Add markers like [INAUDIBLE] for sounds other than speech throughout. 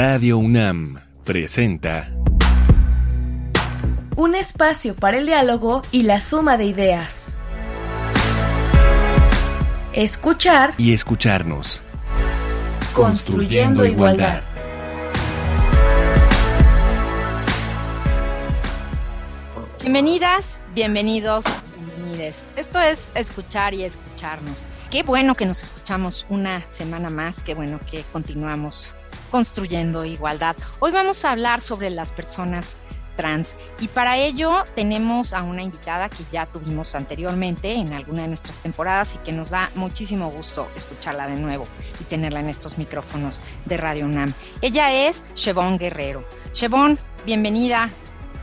Radio UNAM presenta Un espacio para el diálogo y la suma de ideas. Escuchar y escucharnos. Construyendo igualdad. Bienvenidas, bienvenidos, bienvenides. Esto es escuchar y escucharnos. Qué bueno que nos escuchamos una semana más, qué bueno que continuamos construyendo igualdad. Hoy vamos a hablar sobre las personas trans y para ello tenemos a una invitada que ya tuvimos anteriormente en alguna de nuestras temporadas y que nos da muchísimo gusto escucharla de nuevo y tenerla en estos micrófonos de Radio UNAM. Ella es Chevon Guerrero. Chevon, bienvenida.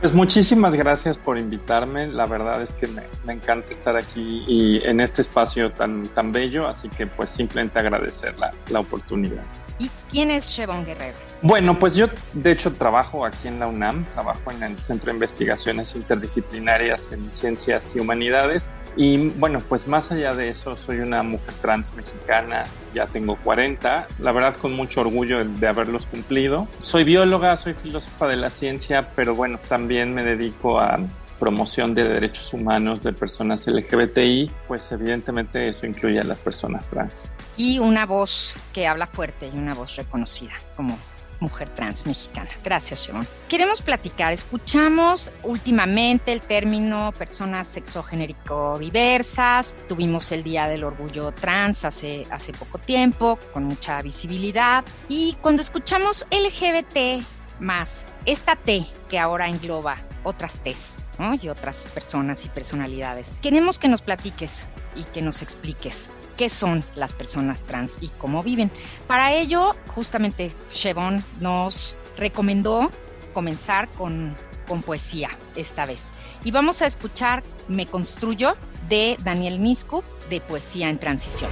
Pues muchísimas gracias por invitarme. La verdad es que me, encanta estar aquí y en este espacio tan, tan bello, así que pues simplemente agradecer la, la oportunidad. ¿Y quién es Chevon Guerrero? Bueno, pues yo de hecho trabajo aquí en la UNAM, trabajo en el Centro de Investigaciones Interdisciplinarias en Ciencias y Humanidades. Y bueno, pues más allá de eso, soy una mujer trans mexicana, ya tengo 40, la verdad con mucho orgullo de haberlos cumplido. Soy bióloga, soy filósofa de la ciencia, pero bueno, también me dedico a promoción de derechos humanos de personas LGBTI, pues evidentemente eso incluye a las personas trans. Y una voz que habla fuerte y una voz reconocida como mujer trans mexicana. Gracias, Sharon. Queremos platicar. Escuchamos últimamente el término personas sexogenérico diversas. Tuvimos el Día del Orgullo Trans hace, hace poco tiempo, con mucha visibilidad. Y cuando escuchamos LGBT más, esta T que ahora engloba otras T's y otras personas y personalidades. Queremos que nos platiques y que nos expliques qué son las personas trans y cómo viven. Para ello, justamente Chevon nos recomendó comenzar con, con poesía esta vez. Y vamos a escuchar Me Construyo de Daniel Niscu de Poesía en Transición.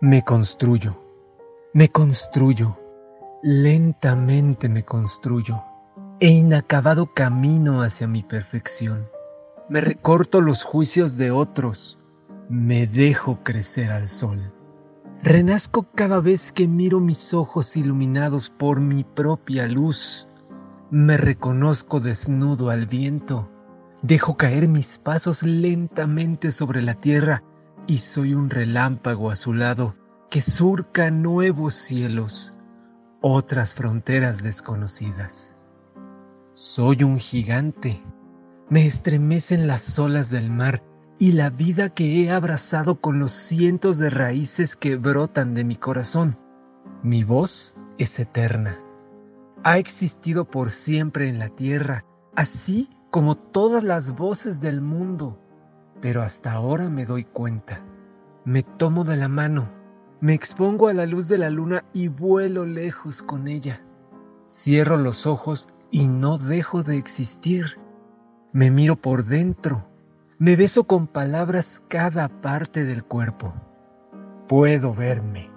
Me construyo, me construyo, lentamente me construyo, e inacabado camino hacia mi perfección. Me recorto los juicios de otros, me dejo crecer al sol. Renazco cada vez que miro mis ojos iluminados por mi propia luz. Me reconozco desnudo al viento. Dejo caer mis pasos lentamente sobre la tierra y soy un relámpago azulado que surca nuevos cielos, otras fronteras desconocidas. Soy un gigante. Me estremecen las olas del mar y la vida que he abrazado con los cientos de raíces que brotan de mi corazón. Mi voz es eterna. Ha existido por siempre en la tierra, así como todas las voces del mundo. Pero hasta ahora me doy cuenta. Me tomo de la mano, me expongo a la luz de la luna y vuelo lejos con ella. Cierro los ojos y no dejo de existir. Me miro por dentro. Me beso con palabras cada parte del cuerpo. Puedo verme.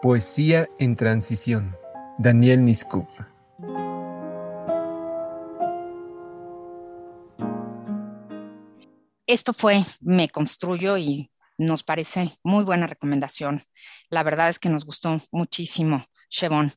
Poesía en transición. Daniel Niskup. Esto fue Me Construyo y nos parece muy buena recomendación. La verdad es que nos gustó muchísimo, Chevon,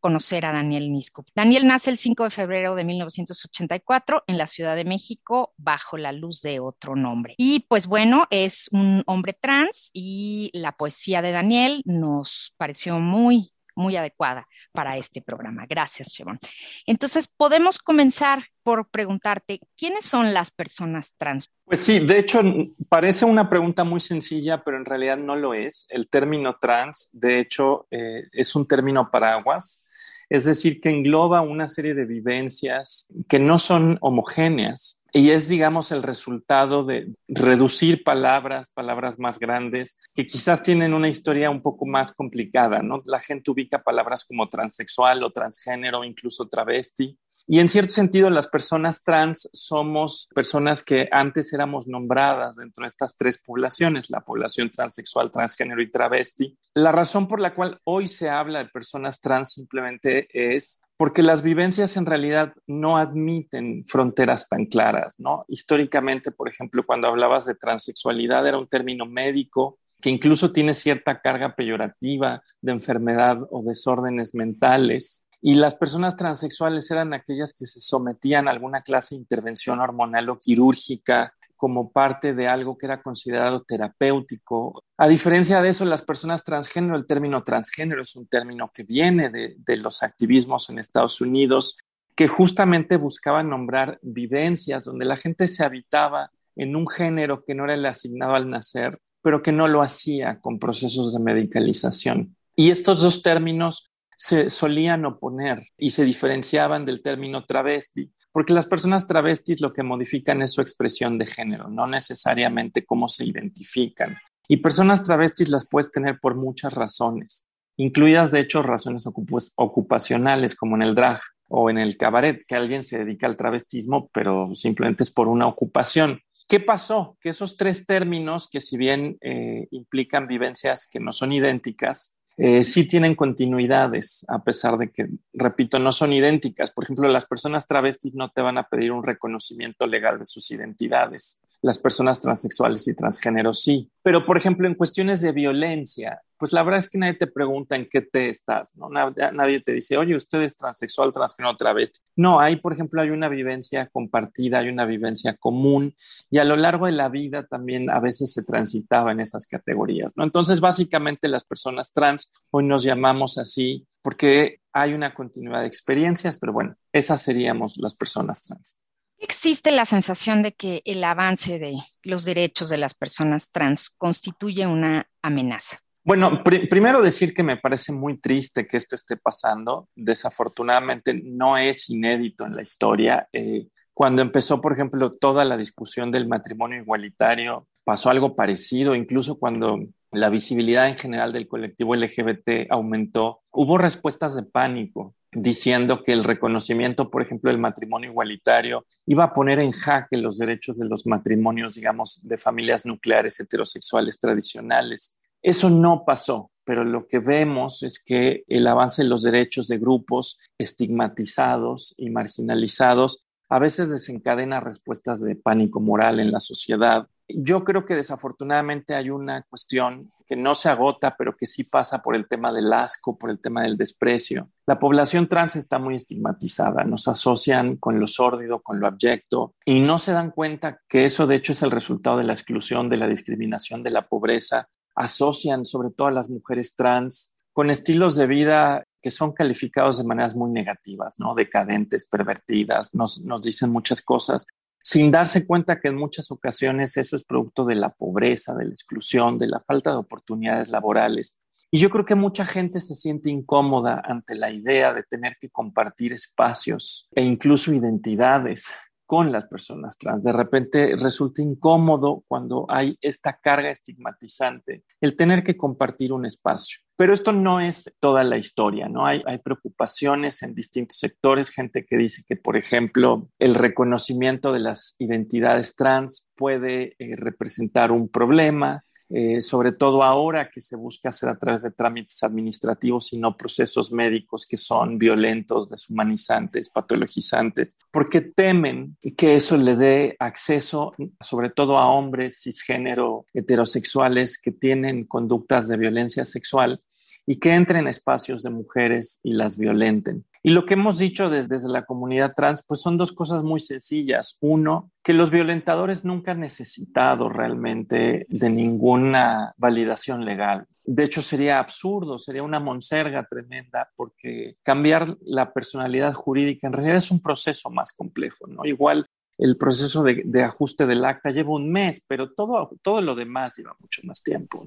conocer a Daniel Niskup. Daniel nace el 5 de febrero de 1984 en la Ciudad de México bajo la luz de otro nombre. Y pues bueno, es un hombre trans y la poesía de Daniel nos pareció muy muy adecuada para este programa. Gracias, Chevon. Entonces, podemos comenzar por preguntarte, ¿quiénes son las personas trans? Pues sí, de hecho, parece una pregunta muy sencilla, pero en realidad no lo es. El término trans, de hecho, eh, es un término paraguas. Es decir, que engloba una serie de vivencias que no son homogéneas, y es, digamos, el resultado de reducir palabras, palabras más grandes, que quizás tienen una historia un poco más complicada, ¿no? La gente ubica palabras como transexual o transgénero, incluso travesti. Y en cierto sentido, las personas trans somos personas que antes éramos nombradas dentro de estas tres poblaciones, la población transexual, transgénero y travesti. La razón por la cual hoy se habla de personas trans simplemente es porque las vivencias en realidad no admiten fronteras tan claras, ¿no? Históricamente, por ejemplo, cuando hablabas de transexualidad era un término médico que incluso tiene cierta carga peyorativa de enfermedad o desórdenes mentales. Y las personas transexuales eran aquellas que se sometían a alguna clase de intervención hormonal o quirúrgica como parte de algo que era considerado terapéutico. A diferencia de eso, las personas transgénero, el término transgénero es un término que viene de, de los activismos en Estados Unidos, que justamente buscaban nombrar vivencias donde la gente se habitaba en un género que no era el asignado al nacer, pero que no lo hacía con procesos de medicalización. Y estos dos términos se solían oponer y se diferenciaban del término travesti, porque las personas travestis lo que modifican es su expresión de género, no necesariamente cómo se identifican. Y personas travestis las puedes tener por muchas razones, incluidas de hecho razones ocupacionales como en el drag o en el cabaret, que alguien se dedica al travestismo, pero simplemente es por una ocupación. ¿Qué pasó? Que esos tres términos, que si bien eh, implican vivencias que no son idénticas, eh, sí tienen continuidades, a pesar de que, repito, no son idénticas. Por ejemplo, las personas travestis no te van a pedir un reconocimiento legal de sus identidades. Las personas transexuales y transgénero sí. Pero, por ejemplo, en cuestiones de violencia, pues la verdad es que nadie te pregunta en qué te estás, ¿no? Nadie, te dice, oye, usted es transexual, transgénero, travesti. No, ahí, por ejemplo, hay una vivencia compartida, hay una vivencia común y a lo largo de la vida también a veces se transitaba en esas categorías, ¿no? Entonces, básicamente las personas trans hoy nos llamamos así porque hay una continuidad de experiencias, pero bueno, esas seríamos las personas trans. Existe la sensación de que el avance de los derechos de las personas trans constituye una amenaza. Bueno, primero decir que me parece muy triste que esto esté pasando. Desafortunadamente no es inédito en la historia. Eh, cuando empezó, por ejemplo, toda la discusión del matrimonio igualitario, pasó algo parecido, incluso cuando la visibilidad en general del colectivo LGBT aumentó, hubo respuestas de pánico diciendo que el reconocimiento, por ejemplo, del matrimonio igualitario iba a poner en jaque los derechos de los matrimonios, digamos, de familias nucleares heterosexuales tradicionales. Eso no pasó, pero lo que vemos es que el avance en los derechos de grupos estigmatizados y marginalizados a veces desencadena respuestas de pánico moral en la sociedad. Yo creo que desafortunadamente hay una cuestión que no se agota, pero que sí pasa por el tema del asco, por el tema del desprecio. La población trans está muy estigmatizada, nos asocian con lo sórdido, con lo abyecto, y no se dan cuenta que eso de hecho es el resultado de la exclusión, de la discriminación, de la pobreza, asocian sobre todo a las mujeres trans con estilos de vida que son calificados de maneras muy negativas, ¿no? Decadentes, pervertidas, nos, nos dicen muchas cosas, sin darse cuenta que en muchas ocasiones eso es producto de la pobreza, de la exclusión, de la falta de oportunidades laborales. Y yo creo que mucha gente se siente incómoda ante la idea de tener que compartir espacios e incluso identidades con las personas trans. De repente resulta incómodo cuando hay esta carga estigmatizante, el tener que compartir un espacio. Pero esto no es toda la historia, ¿no? Hay, hay preocupaciones en distintos sectores, gente que dice que, por ejemplo, el reconocimiento de las identidades trans puede eh, representar un problema, eh, sobre todo ahora que se busca hacer a través de trámites administrativos y no procesos médicos que son violentos, deshumanizantes, patologizantes, porque temen que eso le dé acceso sobre todo a hombres cisgénero heterosexuales que tienen conductas de violencia sexual y que entren espacios de mujeres y las violenten. Y lo que hemos dicho desde, la comunidad trans, pues son dos cosas muy sencillas. Uno, que los violentadores nunca han necesitado realmente de ninguna validación legal. De hecho, sería absurdo, sería una monserga tremenda, porque cambiar la personalidad jurídica en realidad es un proceso más complejo, ¿no? Igual el proceso de, de, ajuste del acta lleva un mes, pero todo, todo lo demás lleva mucho más tiempo.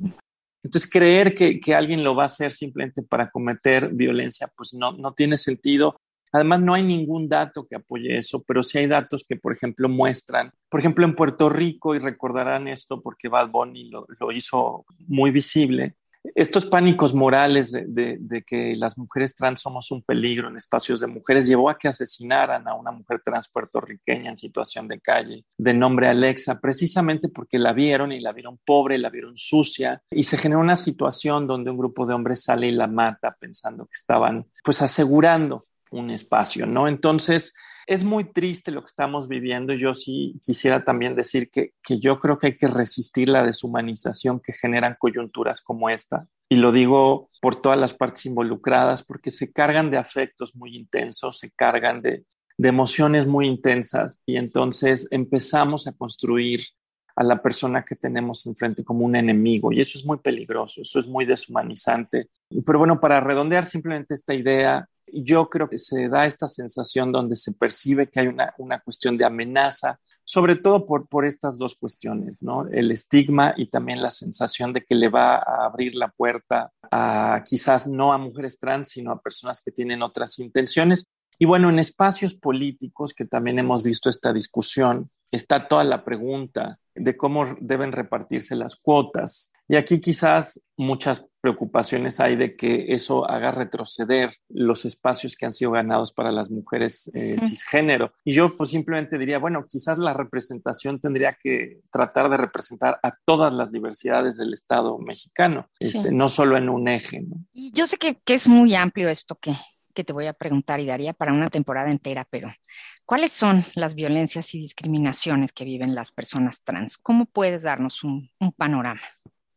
Entonces, creer que, que, alguien lo va a hacer simplemente para cometer violencia, pues no, no tiene sentido. Además, no hay ningún dato que apoye eso, pero sí hay datos que, por ejemplo, muestran, por ejemplo, en Puerto Rico, y recordarán esto porque Bad Bunny lo, lo hizo muy visible, estos pánicos morales de, que las mujeres trans somos un peligro en espacios de mujeres llevó a que asesinaran a una mujer trans puertorriqueña en situación de calle, de nombre Alexa, precisamente porque la vieron y la vieron pobre, la vieron sucia, y se generó una situación donde un grupo de hombres sale y la mata pensando que estaban pues asegurando un espacio, ¿no? Entonces, es muy triste lo que estamos viviendo. Yo sí quisiera también decir que, que, yo creo que hay que resistir la deshumanización que generan coyunturas como esta. Y lo digo por todas las partes involucradas, porque se cargan de afectos muy intensos, se cargan de, de emociones muy intensas y entonces empezamos a construir a la persona que tenemos enfrente como un enemigo y eso es muy peligroso, eso es muy deshumanizante. Pero bueno, para redondear simplemente esta idea, yo creo que se da esta sensación donde se percibe que hay una, una cuestión de amenaza, sobre todo por, por estas dos cuestiones, ¿no? El estigma y también la sensación de que le va a abrir la puerta a quizás no a mujeres trans, sino a personas que tienen otras intenciones. Y bueno, en espacios políticos que también hemos visto esta discusión, está toda la pregunta de cómo deben repartirse las cuotas. Y aquí quizás muchas preocupaciones hay de que eso haga retroceder los espacios que han sido ganados para las mujeres eh, cisgénero. Y yo pues simplemente diría, bueno, quizás la representación tendría que tratar de representar a todas las diversidades del Estado mexicano, este, no solo en un eje. Y yo sé que, que es muy amplio esto que, que te voy a preguntar y daría para una temporada entera, pero ¿cuáles son las violencias y discriminaciones que viven las personas trans? ¿Cómo puedes darnos un, un panorama?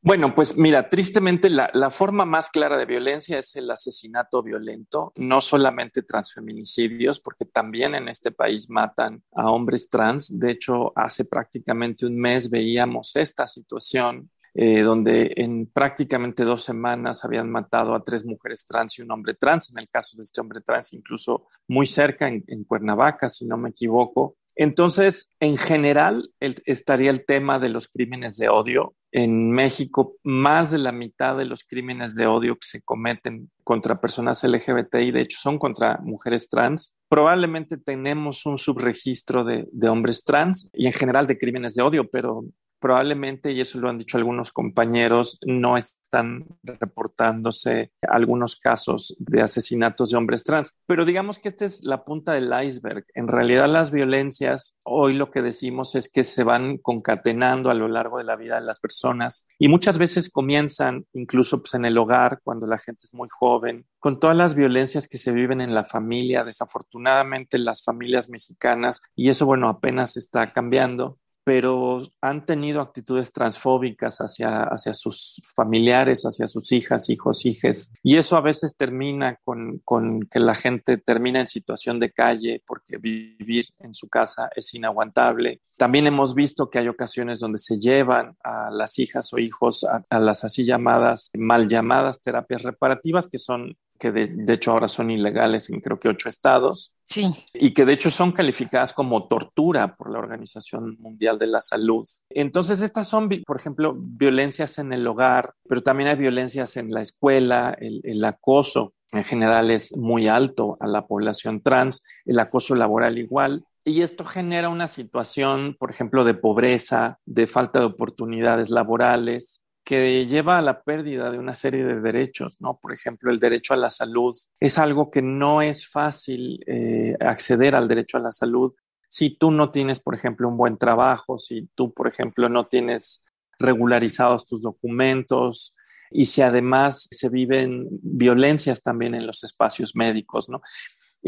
Bueno, pues mira, tristemente la, forma más clara de violencia es el asesinato violento, no solamente transfeminicidios, porque también en este país matan a hombres trans. De hecho, hace prácticamente un mes veíamos esta situación eh, donde en prácticamente dos semanas habían matado a tres mujeres trans y un hombre trans, en el caso de este hombre trans incluso muy cerca, en, en Cuernavaca, si no me equivoco. Entonces, en general, estaría el tema de los crímenes de odio. En México, más de la mitad de los crímenes de odio que se cometen contra personas LGBTI, de hecho, son contra mujeres trans. Probablemente tenemos un subregistro de hombres trans y en general de crímenes de odio, pero probablemente, y eso lo han dicho algunos compañeros, no están reportándose algunos casos de asesinatos de hombres trans. Pero digamos que esta es la punta del iceberg. En realidad las violencias, hoy lo que decimos es que se van concatenando a lo largo de la vida de las personas y muchas veces comienzan incluso pues, en el hogar, cuando la gente es muy joven, con todas las violencias que se viven en la familia, desafortunadamente las familias mexicanas, y eso bueno, apenas está cambiando, pero han tenido actitudes transfóbicas hacia, hacia sus familiares, hacia sus hijas, hijos, hijes. Y eso a veces termina con, con, que la gente termina en situación de calle porque vivir en su casa es inaguantable. También hemos visto que hay ocasiones donde se llevan a las hijas o hijos a, a las así llamadas, mal llamadas terapias reparativas, que son que de, de, hecho ahora son ilegales en creo que ocho estados. Sí. Y que de hecho son calificadas como tortura por la Organización Mundial de la Salud. Entonces, estas son, por ejemplo, violencias en el hogar, pero también hay violencias en la escuela, el, el acoso en general es muy alto a la población trans, el acoso laboral igual. Y esto genera una situación, por ejemplo, de pobreza, de falta de oportunidades laborales, que lleva a la pérdida de una serie de derechos, ¿no? Por ejemplo, el derecho a la salud. Es algo que no es fácil eh, acceder al derecho a la salud si tú no tienes, por ejemplo, un buen trabajo, si tú, por ejemplo, no tienes regularizados tus documentos y si además se viven violencias también en los espacios médicos, ¿no?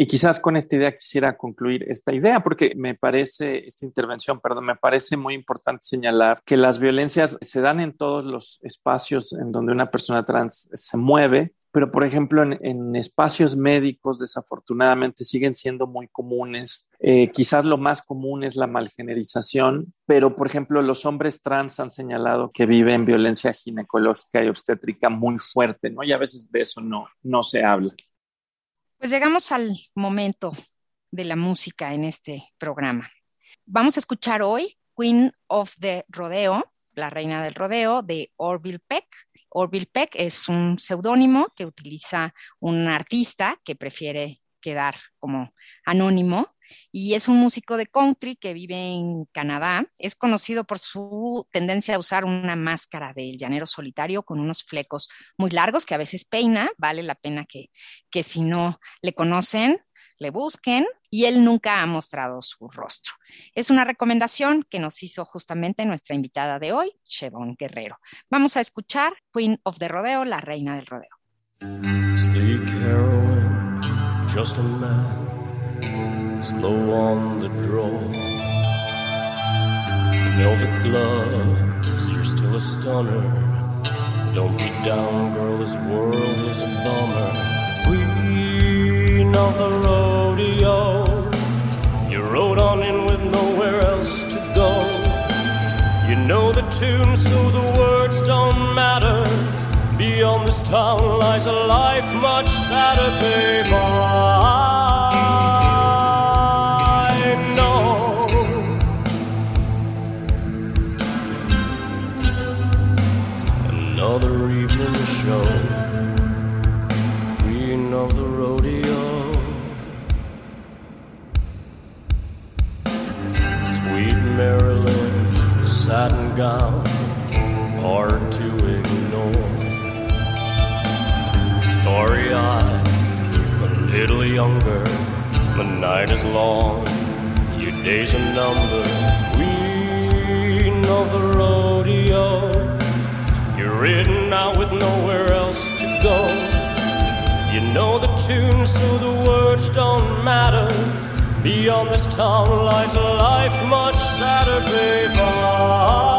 Y quizás con esta idea quisiera concluir esta idea, porque me parece, esta intervención, perdón, me parece muy importante señalar que las violencias se dan en todos los espacios en donde una persona trans se mueve, pero por ejemplo en, en espacios médicos desafortunadamente siguen siendo muy comunes. Eh, quizás lo más común es la malgenerización, pero por ejemplo los hombres trans han señalado que viven violencia ginecológica y obstétrica muy fuerte, ¿no? Y a veces de eso no, no se habla. Pues llegamos al momento de la música en este programa. Vamos a escuchar hoy Queen of the Rodeo, la reina del rodeo, de Orville Peck. Orville Peck es un seudónimo que utiliza un artista que prefiere quedar como anónimo y es un músico de country que vive en Canadá. Es conocido por su tendencia a usar una máscara del llanero solitario con unos flecos muy largos que a veces peina. Vale la pena que, que si no le conocen, le busquen y él nunca ha mostrado su rostro. Es una recomendación que nos hizo justamente nuestra invitada de hoy, Chevon Guerrero. Vamos a escuchar Queen of the Rodeo, la reina del rodeo. Slow on the draw. Velvet gloves, you're still a stunner. Don't be down, girl, this world is a bummer. Queen of the rodeo, you rode on in with nowhere else to go. You know the tune, so the words don't matter. Beyond this town lies a life much sadder, babe. Ah, night is long, your days are numbered. Queen of the rodeo. You're ridden out with nowhere else to go. You know the tune, so the words don't matter. Beyond this town lies a life much sadder, babe. Ah.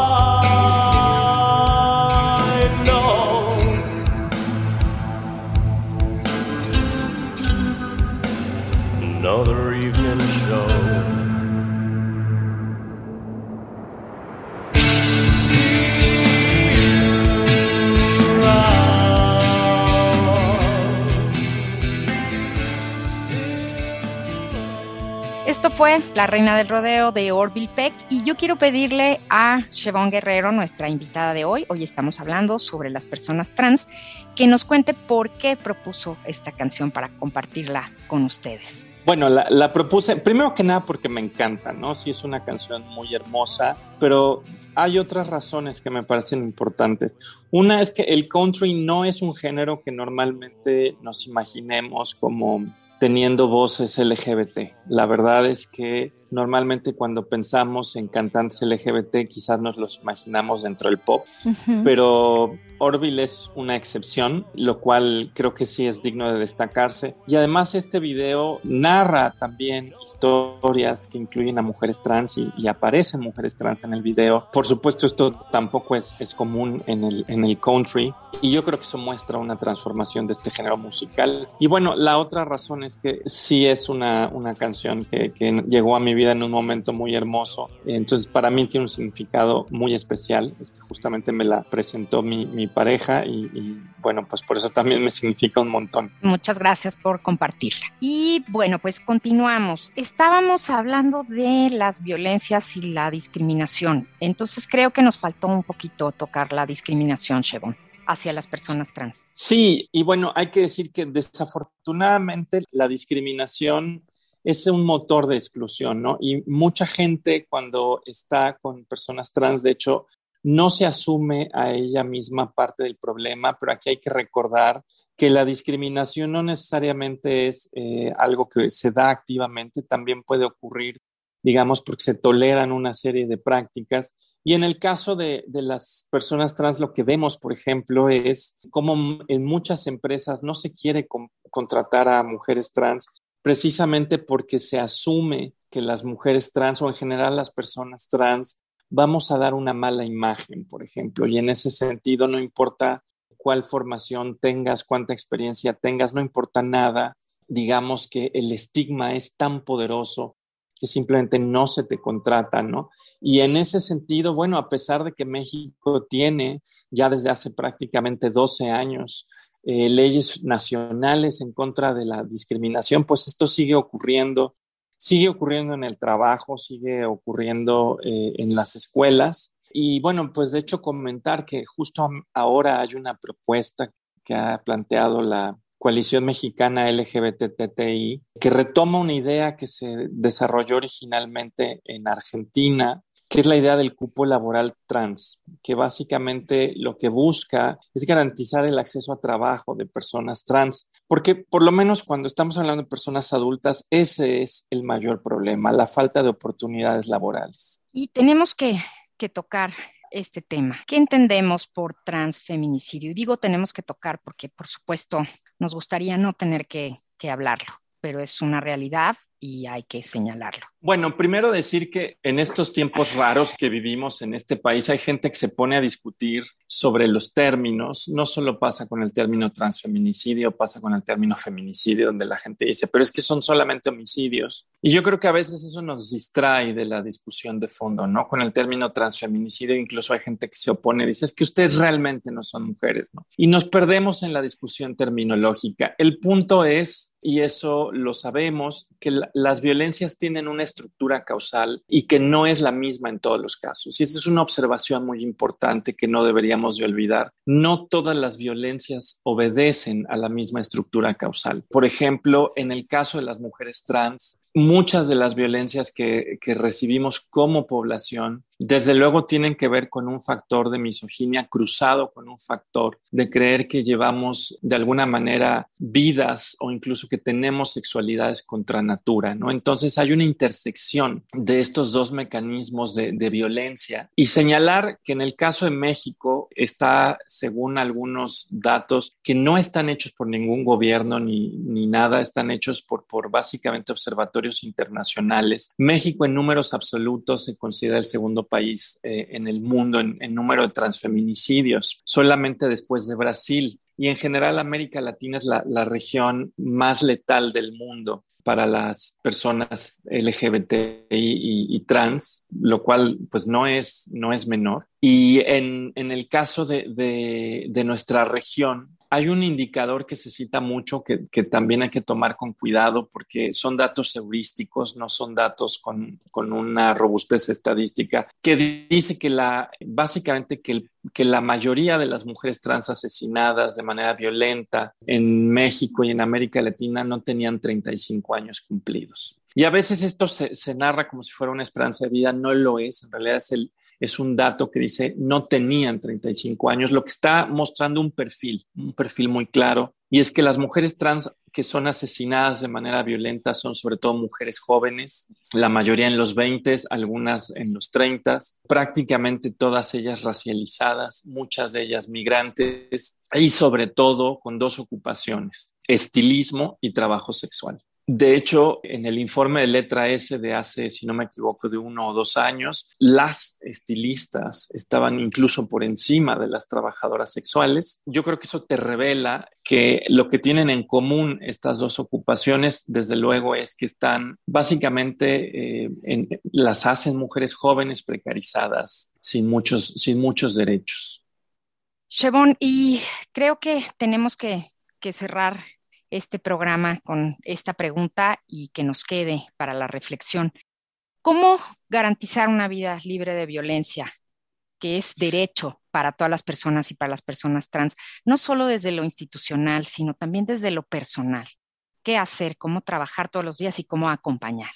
Fue La Reina del Rodeo de Orville Peck y yo quiero pedirle a Chevon Guerrero, nuestra invitada de hoy, hoy estamos hablando sobre las personas trans, que nos cuente por qué propuso esta canción para compartirla con ustedes. Bueno, la, la, propuse primero que nada porque me encanta, ¿no? Sí es una canción muy hermosa, pero hay otras razones que me parecen importantes. Una es que el country no es un género que normalmente nos imaginemos como teniendo voces LGBT. La verdad es que normalmente cuando pensamos en cantantes LGBT quizás nos los imaginamos dentro del pop, uh -huh. pero Orville es una excepción, lo cual creo que sí es digno de destacarse. Y además este video narra también historias que incluyen a mujeres trans y, y aparecen mujeres trans en el video. Por supuesto esto tampoco es, es común en el, en el country y yo creo que eso muestra una transformación de este género musical. Y bueno, la otra razón es que sí es una, una canción que, que llegó a mi vida en un momento muy hermoso. Entonces para mí tiene un significado muy especial. Este, justamente me la presentó mi, mi pareja y, y, bueno, pues por eso también me [LAUGHS] significa un montón. Muchas gracias por compartirla. Y bueno, pues continuamos. Estábamos hablando de las violencias y la discriminación. Entonces creo que nos faltó un poquito tocar la discriminación, Chevon hacia las personas trans. Sí, y bueno, hay que decir que desafortunadamente la discriminación es un motor de exclusión, ¿no? Y mucha gente cuando está con personas trans, de hecho, no se asume a ella misma parte del problema, pero aquí hay que recordar que la discriminación no necesariamente es eh, algo que se da activamente, también puede ocurrir, digamos, porque se toleran una serie de prácticas. Y en el caso de, las personas trans, lo que vemos, por ejemplo, es como en muchas empresas no se quiere con, contratar a mujeres trans precisamente porque se asume que las mujeres trans o en general las personas trans vamos a dar una mala imagen, por ejemplo, y en ese sentido no importa cuál formación tengas, cuánta experiencia tengas, no importa nada, digamos que el estigma es tan poderoso que simplemente no se te contrata, ¿no? Y en ese sentido, bueno, a pesar de que México tiene ya desde hace prácticamente 12 años eh, leyes nacionales en contra de la discriminación, pues esto sigue ocurriendo sigue ocurriendo en el trabajo, sigue ocurriendo eh, en las escuelas. Y bueno, pues de hecho comentar que justo ahora hay una propuesta que ha planteado la coalición mexicana LGBTTI, que retoma una idea que se desarrolló originalmente en Argentina, que es la idea del cupo laboral trans, que básicamente lo que busca es garantizar el acceso a trabajo de personas trans, porque por lo menos cuando estamos hablando de personas adultas, ese es el mayor problema, la falta de oportunidades laborales. Y tenemos que, que tocar este tema. ¿Qué entendemos por transfeminicidio? Y digo tenemos que tocar porque, por supuesto, nos gustaría no tener que, que hablarlo. pero es una realidad y hay que señalarlo. Bueno, primero decir que en estos tiempos raros que vivimos en este país hay gente que se pone a discutir sobre los términos. No solo pasa con el término transfeminicidio, pasa con el término feminicidio, donde la gente dice, pero es que son solamente homicidios. Y yo creo que a veces eso nos distrae de la discusión de fondo, ¿no? Con el término transfeminicidio incluso hay gente que se opone, dice, es que ustedes realmente no son mujeres, ¿no? Y nos perdemos en la discusión terminológica. El punto es, y eso lo sabemos, que la, las violencias tienen una estructura causal y que no es la misma en todos los casos. Y esa es una observación muy importante que no deberíamos de olvidar. No todas las violencias obedecen a la misma estructura causal. Por ejemplo, en el caso de las mujeres trans, muchas de las violencias que, que, recibimos como población, desde luego tienen que ver con un factor de misoginia cruzado con un factor de creer que llevamos de alguna manera vidas o incluso que tenemos sexualidades contra natura, ¿no? Entonces hay una intersección de estos dos mecanismos de, violencia y señalar que en el caso de México está, según algunos datos, que no están hechos por ningún gobierno ni, ni nada, están hechos por, por básicamente observatorios internacionales. México en números absolutos se considera el segundo país eh, en el mundo en, número de transfeminicidios, solamente después de Brasil. Y en general América Latina es la, región más letal del mundo para las personas LGBTI y, trans, lo cual pues no es, no es menor. Y en, en el caso de, de nuestra región, hay un indicador que se cita mucho que, también hay que tomar con cuidado porque son datos heurísticos, no son datos con, con una robustez estadística, que dice que la, básicamente que, que la mayoría de las mujeres trans asesinadas de manera violenta en México y en América Latina no tenían 35 años cumplidos. Y a veces esto se narra como si fuera una esperanza de vida, no lo es, en realidad es el, es un dato que dice no tenían 35 años, lo que está mostrando un perfil, un perfil muy claro, y es que las mujeres trans que son asesinadas de manera violenta son sobre todo mujeres jóvenes, la mayoría en los 20, algunas en los 30, prácticamente todas ellas racializadas, muchas de ellas migrantes y sobre todo con dos ocupaciones, estilismo y trabajo sexual. De hecho, en el informe de letra S de hace, si no me equivoco, de uno o dos años, las estilistas estaban incluso por encima de las trabajadoras sexuales. Yo creo que eso te revela que lo que tienen en común estas dos ocupaciones, desde luego, es que están básicamente, eh, en, las hacen mujeres jóvenes precarizadas, sin muchos, sin muchos derechos. Chevon, y creo que tenemos que, que cerrar este programa con esta pregunta y que nos quede para la reflexión. ¿Cómo garantizar una vida libre de violencia, que es derecho para todas las personas y para las personas trans, no solo desde lo institucional, sino también desde lo personal? ¿Qué hacer? ¿Cómo trabajar todos los días y cómo acompañar?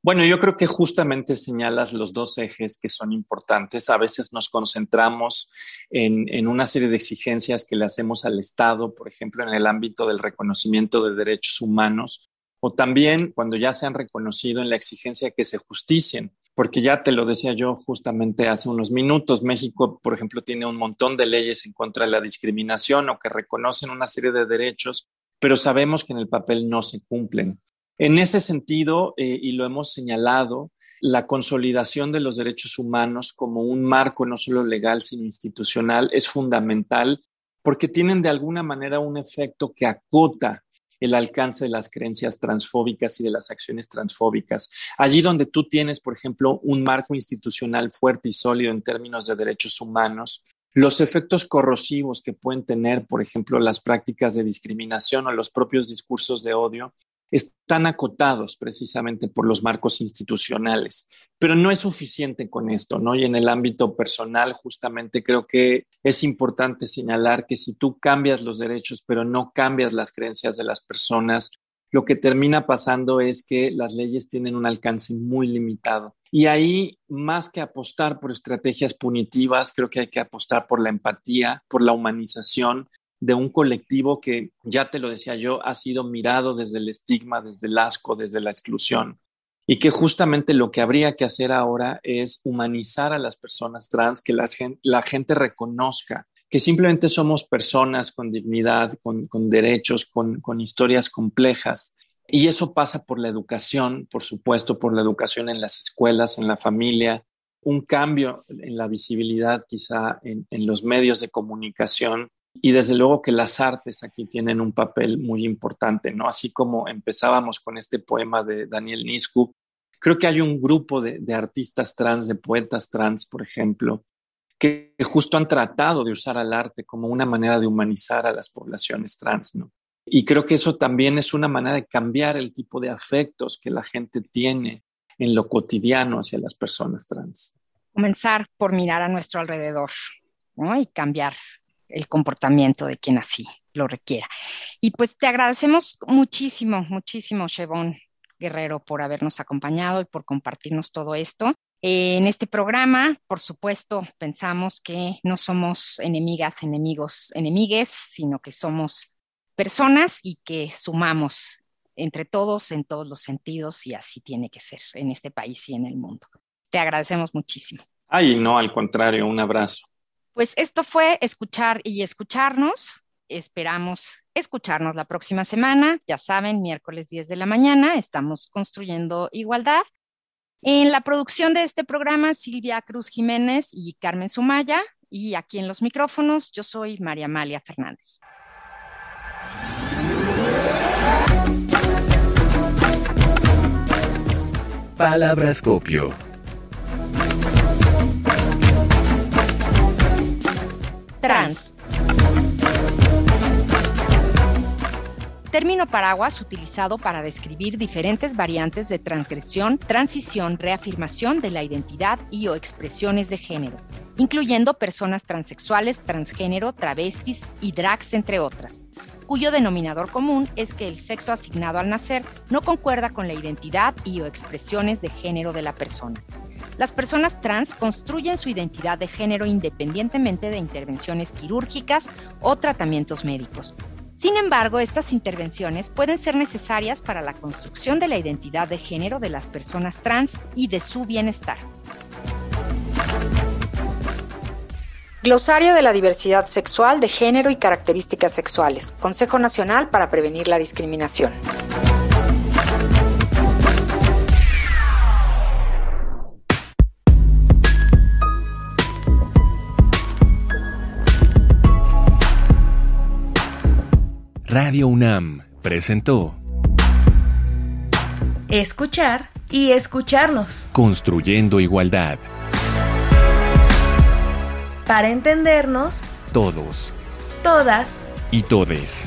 Bueno, yo creo que justamente señalas los dos ejes que son importantes. A veces nos concentramos en, en, una serie de exigencias que le hacemos al Estado, por ejemplo, en el ámbito del reconocimiento de derechos humanos, o también cuando ya se han reconocido en la exigencia que se justicien. Porque ya te lo decía yo justamente hace unos minutos, México, por ejemplo, tiene un montón de leyes en contra de la discriminación o que reconocen una serie de derechos, pero sabemos que en el papel no se cumplen. En ese sentido, eh, y lo hemos señalado, la consolidación de los derechos humanos como un marco no solo legal, sino institucional es fundamental porque tienen de alguna manera un efecto que acota el alcance de las creencias transfóbicas y de las acciones transfóbicas. Allí donde tú tienes, por ejemplo, un marco institucional fuerte y sólido en términos de derechos humanos, los efectos corrosivos que pueden tener, por ejemplo, las prácticas de discriminación o los propios discursos de odio, están acotados precisamente por los marcos institucionales, pero no es suficiente con esto, ¿no? Y en el ámbito personal, justamente creo que es importante señalar que si tú cambias los derechos, pero no cambias las creencias de las personas, lo que termina pasando es que las leyes tienen un alcance muy limitado. Y ahí, más que apostar por estrategias punitivas, creo que hay que apostar por la empatía, por la humanización, de un colectivo que, ya te lo decía yo, ha sido mirado desde el estigma, desde el asco, desde la exclusión. Y que justamente lo que habría que hacer ahora es humanizar a las personas trans, que la gente, reconozca que simplemente somos personas con dignidad, con, derechos, con, historias complejas Y eso pasa por la educación, por supuesto, por la educación en las escuelas, en la familia, un cambio en la visibilidad quizá en los medios de comunicación y desde luego que las artes aquí tienen un papel muy importante, ¿no? Así como empezábamos con este poema de Daniel Nisku, creo que hay un grupo de, artistas trans, de poetas trans, por ejemplo, que justo han tratado de usar al arte como una manera de humanizar a las poblaciones trans, ¿no? Y creo que eso también es una manera de cambiar el tipo de afectos que la gente tiene en lo cotidiano hacia las personas trans. Comenzar por mirar a nuestro alrededor ¿no? y cambiar el comportamiento de quien así lo requiera. Y pues te agradecemos muchísimo, muchísimo, Chevon Guerrero, por habernos acompañado y por compartirnos todo esto. En este programa, por supuesto, pensamos que no somos enemigas, enemigos, enemigues, sino que somos personas y que sumamos entre todos en todos los sentidos y así tiene que ser en este país y en el mundo. Te agradecemos muchísimo. Ay, no, al contrario, un abrazo. Pues esto fue escuchar y escucharnos. Esperamos escucharnos la próxima semana. Ya saben, miércoles 10 de la mañana estamos construyendo igualdad. En la producción de este programa, Silvia Cruz Jiménez y Carmen Sumaya. Y aquí en los micrófonos, yo soy María Amalia Fernández. Palabrascopio. Trans. Término paraguas utilizado para describir diferentes variantes de transgresión, transición, reafirmación de la identidad y o expresiones de género, incluyendo personas transexuales, transgénero, travestis y drags, entre otras, cuyo denominador común es que el sexo asignado al nacer no concuerda con la identidad y o expresiones de género de la persona. Las personas trans construyen su identidad de género independientemente de intervenciones quirúrgicas o tratamientos médicos. Sin embargo, estas intervenciones pueden ser necesarias para la construcción de la identidad de género de las personas trans y de su bienestar. Glosario de la diversidad sexual de género y características sexuales. Consejo Nacional para Prevenir la Discriminación. Radio UNAM presentó Escuchar y escucharnos. Construyendo Igualdad. Para entendernos, Todos todas y todes.